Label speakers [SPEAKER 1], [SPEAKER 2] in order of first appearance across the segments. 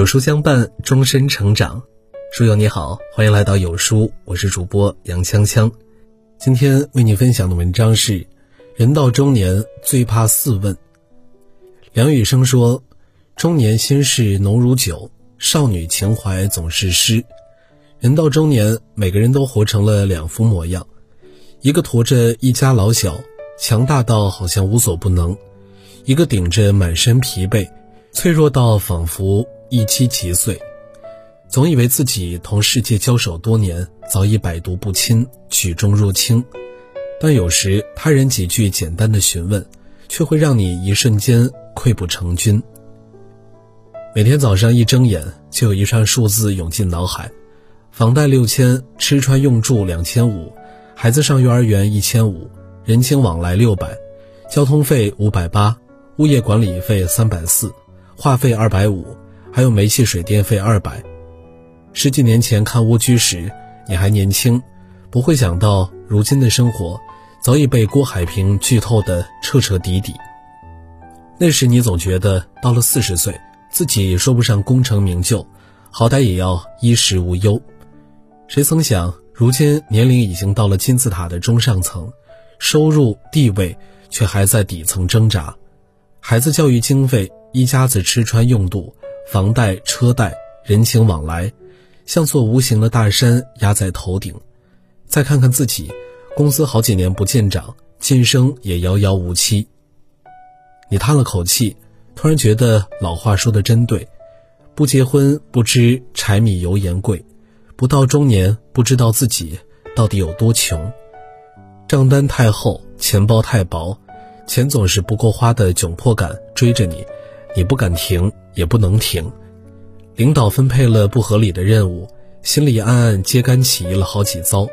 [SPEAKER 1] 有书相伴，终身成长。书友你好，欢迎来到有书，我是主播杨锵锵。今天为你分享的文章是：人到中年最怕四问。梁羽生说：“中年心事浓如酒，少女情怀总是诗。”人到中年，每个人都活成了两副模样：一个驮着一家老小，强大到好像无所不能；一个顶着满身疲惫，脆弱到仿佛。一击即碎，总以为自己同世界交手多年，早已百毒不侵，举重若轻。但有时他人几句简单的询问，却会让你一瞬间溃不成军。每天早上一睁眼，就有一串数字涌进脑海：房贷六千，吃穿用住两千五，孩子上幼儿园一千五，人情往来六百，交通费五百八，物业管理费三百四，话费二百五。还有煤气水电费二百。十几年前看《蜗居》时，你还年轻，不会想到如今的生活早已被郭海平剧透的彻彻底底。那时你总觉得到了四十岁，自己说不上功成名就，好歹也要衣食无忧。谁曾想，如今年龄已经到了金字塔的中上层，收入地位却还在底层挣扎。孩子教育经费，一家子吃穿用度。房贷、车贷、人情往来，像座无形的大山压在头顶。再看看自己，工资好几年不见涨，晋升也遥遥无期。你叹了口气，突然觉得老话说的真对：不结婚不知柴米油盐贵，不到中年不知道自己到底有多穷。账单太厚，钱包太薄，钱总是不够花的窘迫感追着你。你不敢停，也不能停。领导分配了不合理的任务，心里暗暗揭竿起义了好几遭，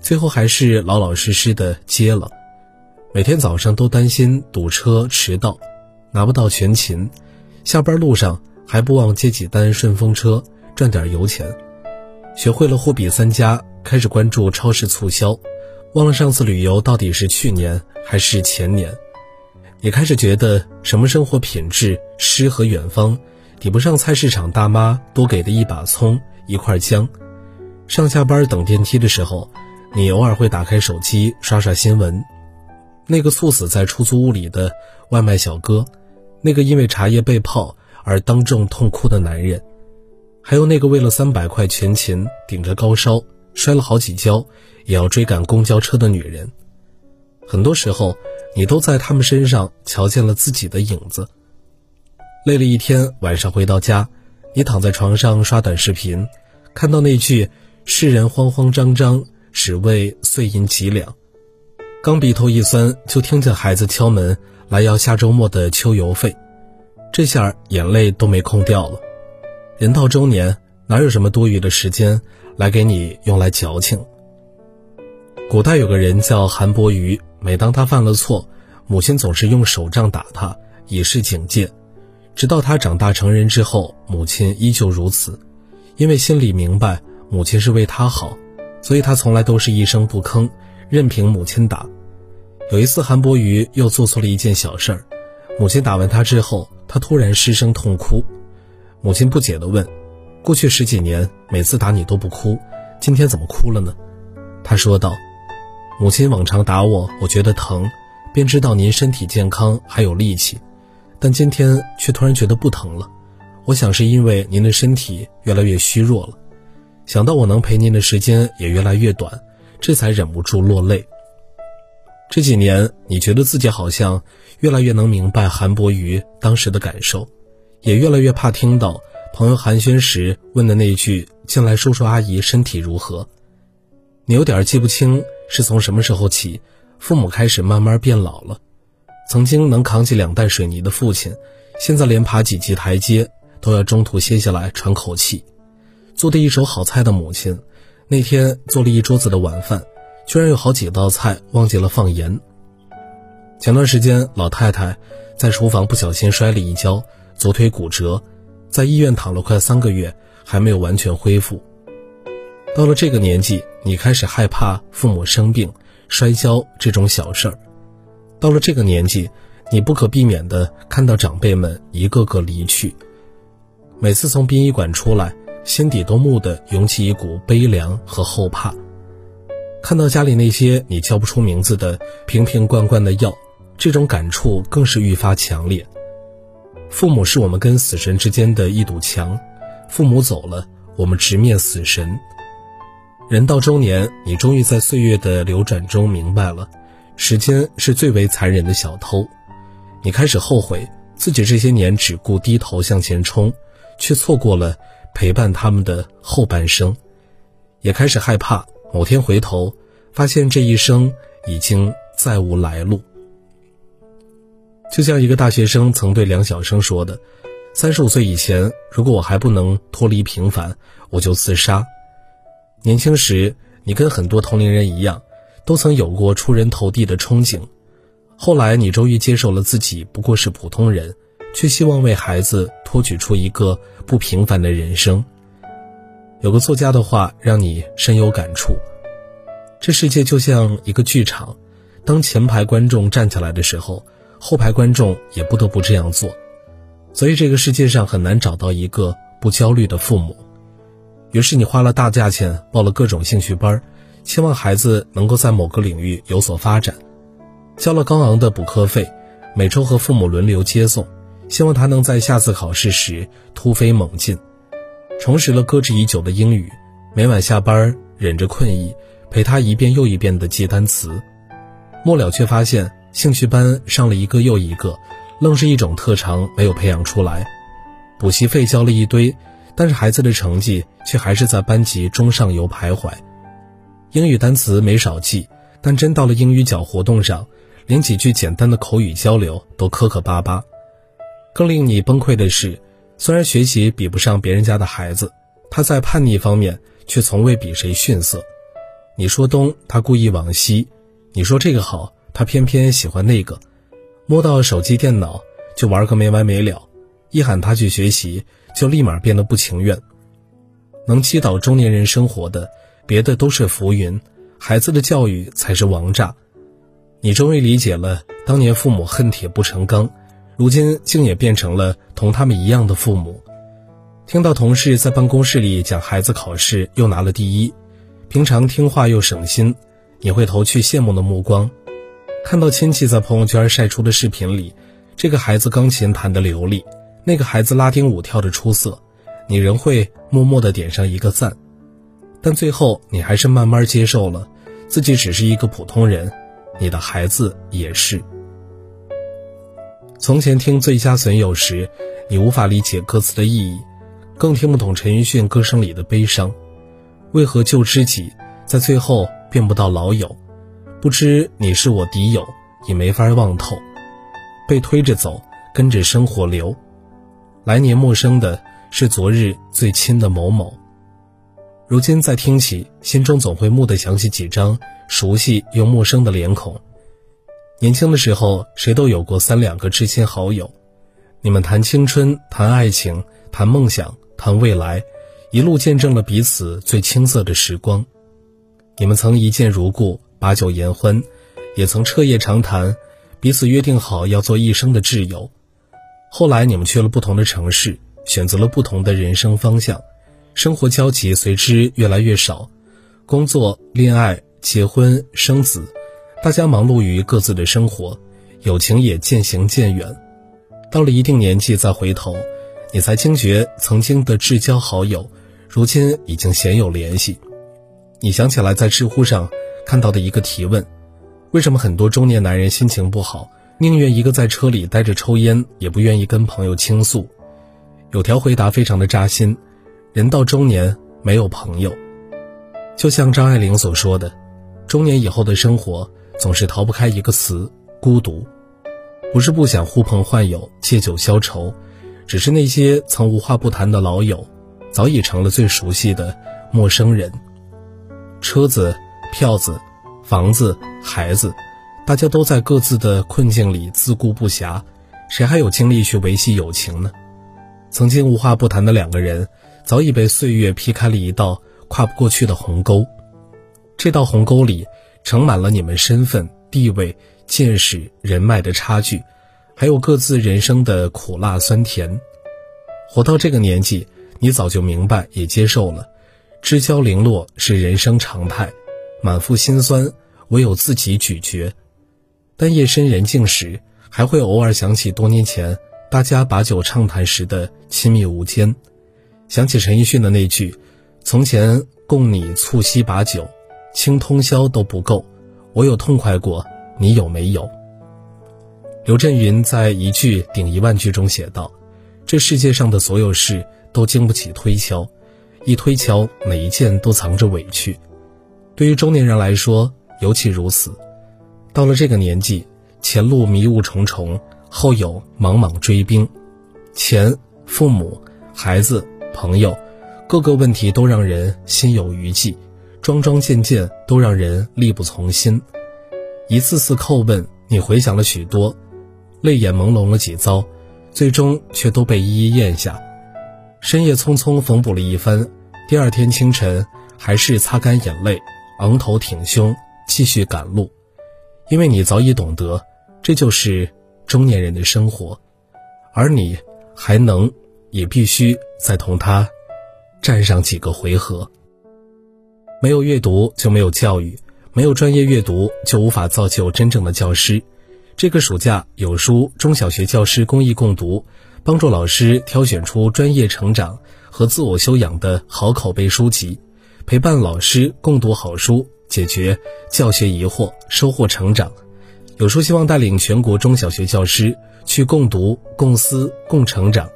[SPEAKER 1] 最后还是老老实实的接了。每天早上都担心堵车迟到，拿不到全勤，下班路上还不忘接几单顺风车赚点油钱。学会了货比三家，开始关注超市促销，忘了上次旅游到底是去年还是前年。也开始觉得什么生活品质、诗和远方，抵不上菜市场大妈多给的一把葱、一块姜。上下班等电梯的时候，你偶尔会打开手机刷刷新闻。那个猝死在出租屋里的外卖小哥，那个因为茶叶被泡而当众痛哭的男人，还有那个为了三百块全勤顶着高烧摔了好几跤也要追赶公交车的女人。很多时候。你都在他们身上瞧见了自己的影子。累了一天，晚上回到家，你躺在床上刷短视频，看到那句“世人慌慌张张，只为碎银几两”，刚鼻头一酸，就听见孩子敲门来要下周末的秋游费，这下眼泪都没空掉了。人到中年，哪有什么多余的时间来给你用来矫情？古代有个人叫韩伯瑜。每当他犯了错，母亲总是用手杖打他，以示警戒。直到他长大成人之后，母亲依旧如此，因为心里明白母亲是为他好，所以他从来都是一声不吭，任凭母亲打。有一次，韩伯瑜又做错了一件小事儿，母亲打完他之后，他突然失声痛哭。母亲不解地问：“过去十几年，每次打你都不哭，今天怎么哭了呢？”他说道。母亲往常打我，我觉得疼，便知道您身体健康还有力气，但今天却突然觉得不疼了。我想是因为您的身体越来越虚弱了，想到我能陪您的时间也越来越短，这才忍不住落泪。这几年，你觉得自己好像越来越能明白韩伯瑜当时的感受，也越来越怕听到朋友寒暄时问的那句“进来叔叔阿姨身体如何”。你有点记不清。是从什么时候起，父母开始慢慢变老了？曾经能扛起两袋水泥的父亲，现在连爬几级台阶都要中途歇下来喘口气。做的一手好菜的母亲，那天做了一桌子的晚饭，居然有好几道菜忘记了放盐。前段时间，老太太在厨房不小心摔了一跤，左腿骨折，在医院躺了快三个月，还没有完全恢复。到了这个年纪，你开始害怕父母生病、摔跤这种小事儿。到了这个年纪，你不可避免地看到长辈们一个个离去。每次从殡仪馆出来，心底都蓦地涌起一股悲凉和后怕。看到家里那些你叫不出名字的瓶瓶罐罐的药，这种感触更是愈发强烈。父母是我们跟死神之间的一堵墙，父母走了，我们直面死神。人到中年，你终于在岁月的流转中明白了，时间是最为残忍的小偷。你开始后悔自己这些年只顾低头向前冲，却错过了陪伴他们的后半生，也开始害怕。某天回头，发现这一生已经再无来路。就像一个大学生曾对梁晓声说的：“三十五岁以前，如果我还不能脱离平凡，我就自杀。”年轻时，你跟很多同龄人一样，都曾有过出人头地的憧憬。后来，你终于接受了自己不过是普通人，却希望为孩子托举出一个不平凡的人生。有个作家的话让你深有感触：这世界就像一个剧场，当前排观众站起来的时候，后排观众也不得不这样做。所以这个世界上很难找到一个不焦虑的父母。于是你花了大价钱报了各种兴趣班，期望孩子能够在某个领域有所发展，交了高昂的补课费，每周和父母轮流接送，希望他能在下次考试时突飞猛进。重拾了搁置已久的英语，每晚下班忍着困意陪他一遍又一遍地记单词，末了却发现兴趣班上了一个又一个，愣是一种特长没有培养出来，补习费交了一堆，但是孩子的成绩却还是在班级中上游徘徊。英语单词没少记，但真到了英语角活动上，连几句简单的口语交流都磕磕巴巴。更令你崩溃的是。虽然学习比不上别人家的孩子，他在叛逆方面却从未比谁逊色。你说东，他故意往西；你说这个好，他偏偏喜欢那个。摸到手机、电脑就玩个没完没了，一喊他去学习，就立马变得不情愿。能击倒中年人生活的，别的都是浮云，孩子的教育才是王炸。你终于理解了当年父母恨铁不成钢。如今竟也变成了同他们一样的父母，听到同事在办公室里讲孩子考试又拿了第一，平常听话又省心，你会投去羡慕的目光；看到亲戚在朋友圈晒出的视频里，这个孩子钢琴弹得流利，那个孩子拉丁舞跳得出色，你仍会默默地点上一个赞。但最后，你还是慢慢接受了，自己只是一个普通人，你的孩子也是。从前听《最佳损友》时，你无法理解歌词的意义，更听不懂陈奕迅歌声里的悲伤。为何旧知己在最后变不到老友？不知你是我敌友，已没法望透。被推着走，跟着生活流。来年陌生的是昨日最亲的某某。如今再听起，心中总会蓦地想起几张熟悉又陌生的脸孔。年轻的时候，谁都有过三两个知心好友，你们谈青春，谈爱情，谈梦想，谈未来，一路见证了彼此最青涩的时光。你们曾一见如故，把酒言欢，也曾彻夜长谈，彼此约定好要做一生的挚友。后来你们去了不同的城市，选择了不同的人生方向，生活交集随之越来越少，工作、恋爱、结婚、生子。大家忙碌于各自的生活，友情也渐行渐远。到了一定年纪再回头，你才惊觉曾经的至交好友，如今已经鲜有联系。你想起来在知乎上看到的一个提问：为什么很多中年男人心情不好，宁愿一个在车里待着抽烟，也不愿意跟朋友倾诉？有条回答非常的扎心：人到中年没有朋友，就像张爱玲所说的，中年以后的生活。总是逃不开一个词：孤独。不是不想呼朋唤友、借酒消愁，只是那些曾无话不谈的老友，早已成了最熟悉的陌生人。车子、票子、房子、孩子，大家都在各自的困境里自顾不暇，谁还有精力去维系友情呢？曾经无话不谈的两个人，早已被岁月劈开了一道跨不过去的鸿沟。这道鸿沟里。盛满了你们身份、地位、见识、人脉的差距，还有各自人生的苦辣酸甜。活到这个年纪，你早就明白也接受了，知交零落是人生常态，满腹心酸唯有自己咀嚼。但夜深人静时，还会偶尔想起多年前大家把酒畅谈时的亲密无间，想起陈奕迅的那句：“从前共你促膝把酒，倾通宵都不够，我有痛快过，你有没有？”刘震云在一句顶一万句中写道：“这世界上的所有事都经不起推敲，一推敲，每一件都藏着委屈。对于中年人来说，尤其如此。到了这个年纪，前路迷雾重重，后有莽莽追兵，钱、父母、孩子、朋友，各个问题都让人心有余悸，桩桩件件都让人力不从心。一次次叩问，你回想了许多。”泪眼朦胧了几遭，最终却都被一一咽下。深夜匆匆缝补了一番，第二天清晨还是擦干眼泪，昂头挺胸继续赶路。因为你早已懂得，这就是中年人的生活，而你还能，也必须再同他战上几个回合。没有阅读就没有教育，没有专业阅读就无法造就真正的教师。这个暑假有书中小学教师公益共读，帮助老师挑选出专业成长和自我修养的好口碑书籍，陪伴老师共读好书，解决教学疑惑，收获成长。有书希望带领全国中小学教师去共读、共思、共成长。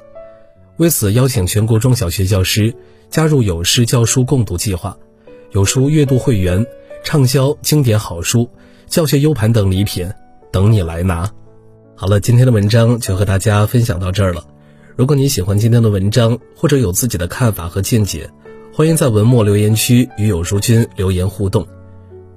[SPEAKER 1] 为此，邀请全国中小学教师加入有师教书共读计划，有书阅读会员，畅销经典好书、教学 U 盘等礼品。等你来拿。好了，今天的文章就和大家分享到这儿了。如果你喜欢今天的文章，或者有自己的看法和见解，欢迎在文末留言区与有书君留言互动。